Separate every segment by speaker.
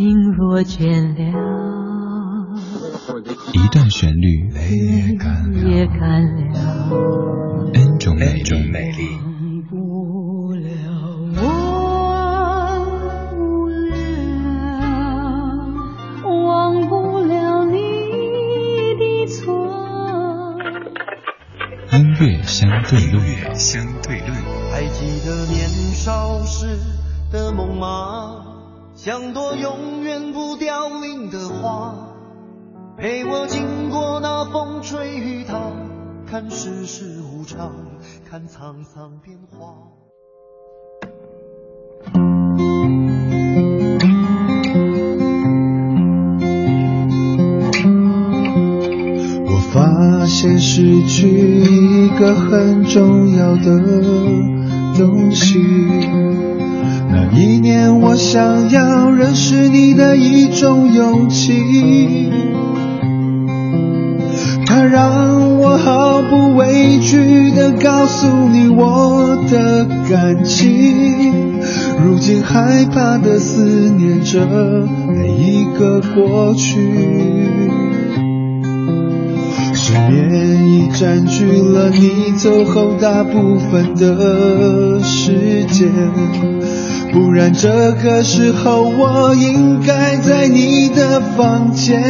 Speaker 1: 心若倦了，
Speaker 2: 一段旋律
Speaker 1: 也干了
Speaker 2: ，N 种美
Speaker 1: 丽。忘不了，忘不了，忘不了你的错。
Speaker 2: 音乐相对论，
Speaker 3: 相对论。还记得年少时的梦吗？像朵永远不凋零的花，陪我经过那风吹雨打，看世事无常，看沧桑变化。我发现失去一个很重要的东西。那一年，我想要认识你的一种勇气，它让我毫不畏惧地告诉你我的感情。如今害怕地思念着每一个过去，失眠已占据了你走后大部分的时间。不然这个时候我应该在你的房间，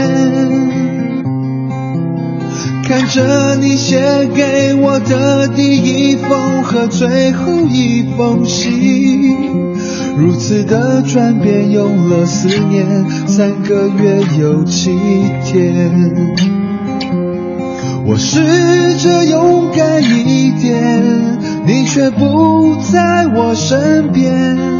Speaker 3: 看着你写给我的第一封和最后一封信，如此的转变用了四年三个月又七天，我试着勇敢一点，你却不在我身边。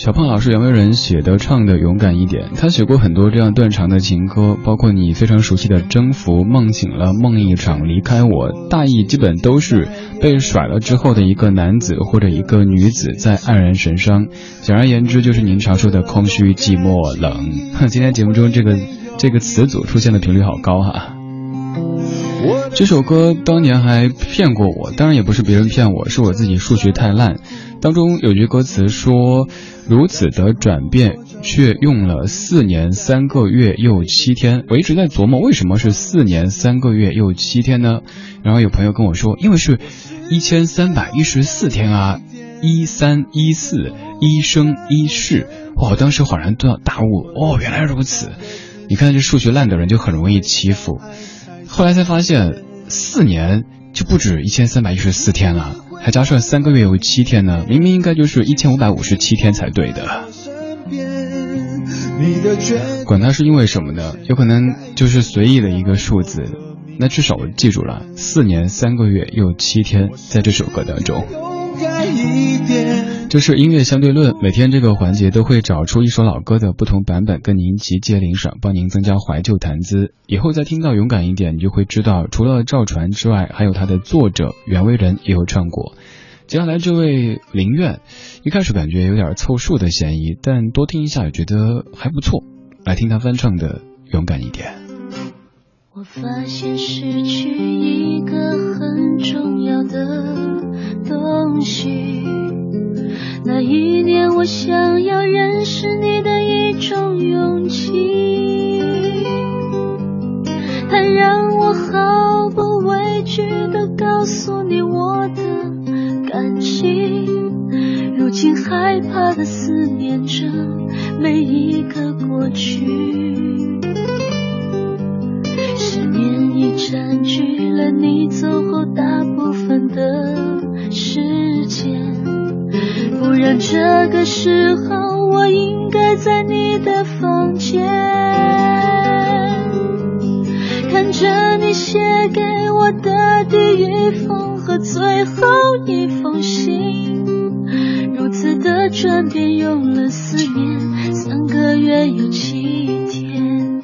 Speaker 4: 小胖老师杨为人写的唱的勇敢一点，他写过很多这样断肠的情歌，包括你非常熟悉的征服、梦醒了、梦一场、离开我，大意基本都是被甩了之后的一个男子或者一个女子在黯然神伤。简而言之，就是您常说的空虚、寂寞、冷。今天节目中这个这个词组出现的频率好高哈。这首歌当年还骗过我，当然也不是别人骗我，是我自己数学太烂。当中有句歌词说：“如此的转变，却用了四年三个月又七天。”我一直在琢磨，为什么是四年三个月又七天呢？然后有朋友跟我说：“因为是一千三百一十四天啊，一三一四一生一世。”哇！我当时恍然大悟，哦，原来如此。你看这数学烂的人就很容易欺负。后来才发现，四年就不止一千三百一十四天了。还加上三个月有七天呢，明明应该就是一千五百五十七天才对的。管他是因为什么呢？有可能就是随意的一个数字。那至少我记住了，四年三个月又七天，在这首歌当中。这是音乐相对论，每天这个环节都会找出一首老歌的不同版本，跟您集结领赏，帮您增加怀旧谈资。以后再听到勇敢一点，你就会知道，除了赵传之外，还有他的作者袁惟仁也有唱过。接下来这位林苑，一开始感觉有点凑数的嫌疑，但多听一下也觉得还不错。来听他翻唱的《勇敢一点》。
Speaker 1: 我发现失去一个很重要的东西。那一年，我想要认识你的一种勇气，它让我毫不畏惧地告诉你我的感情。如今害怕地思念着每一个过去。失眠已占据了你走后大部分的时间，不然这个时候我应该在你的房间，看着你写给我的第一封和最后一封信，如此的转变用了四年三个月又七天，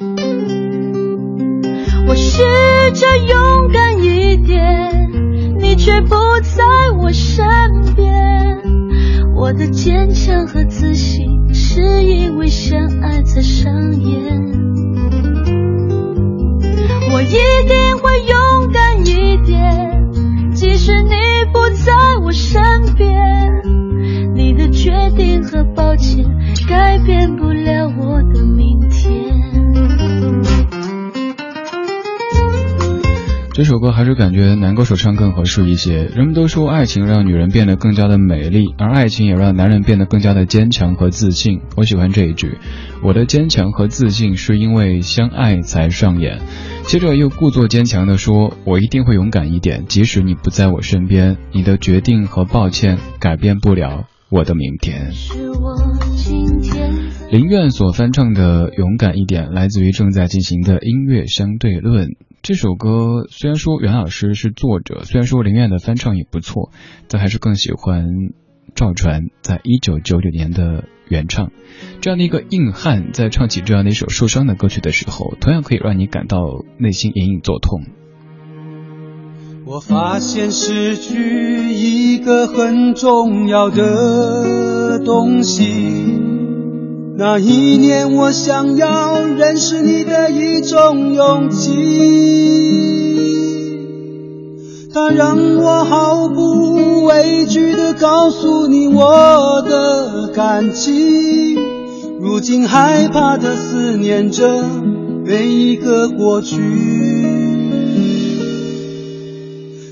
Speaker 1: 我。试着勇敢一点，你却不在我身我的坚强和自信，是因为相爱才上演。我一定会勇敢一点，即使你不在我身边。
Speaker 4: 首歌还是感觉男歌手唱更合适一些。人们都说爱情让女人变得更加的美丽，而爱情也让男人变得更加的坚强和自信。我喜欢这一句：我的坚强和自信是因为相爱才上演。接着又故作坚强地说：“我一定会勇敢一点，即使你不在我身边。你的决定和抱歉改变不了我的明天。”林苑所翻唱的《勇敢一点》来自于正在进行的音乐相对论。这首歌虽然说袁老师是作者，虽然说林苑的翻唱也不错，但还是更喜欢赵传在一九九九年的原唱。这样的一个硬汉在唱起这样的一首受伤的歌曲的时候，同样可以让你感到内心隐隐作痛。
Speaker 2: 我发现失去一个很重要的东西。那一年，我想要认识你的一种勇气，它让我毫不畏惧地告诉你我的感激。如今害怕的思念着每一个过去，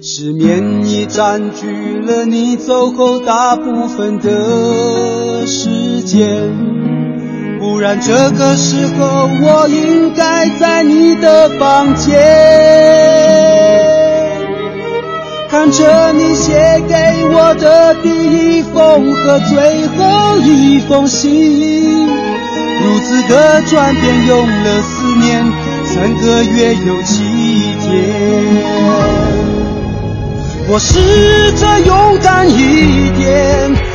Speaker 2: 失眠已占据了你走后大部分的时间。不然这个时候我应该在你的房间，看着你写给我的第一封和最后一封信，如此的转变用了四年，三个月又七天。我试着勇敢一点。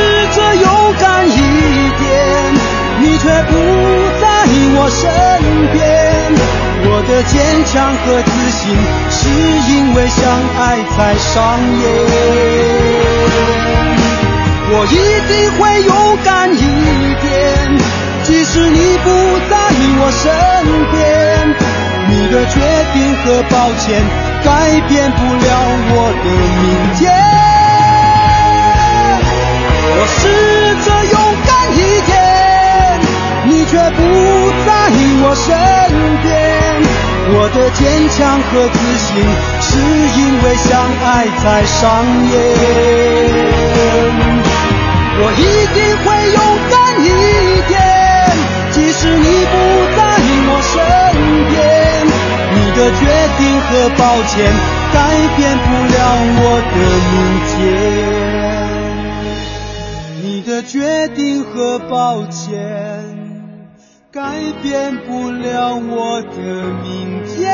Speaker 2: 边。我的坚强和自信，是因为相爱才上演。我一定会勇敢一点，即使你不在我身边。你的决定和抱歉，改变不了我的明天。我试着勇敢一点，你却不在我身边。我的坚强和自信，是因为相爱才上演。我一定会勇敢一点，即使你不在我身边。你的决定和抱歉，改变不了我的明天。你的决定和抱歉，改变不了我的明天。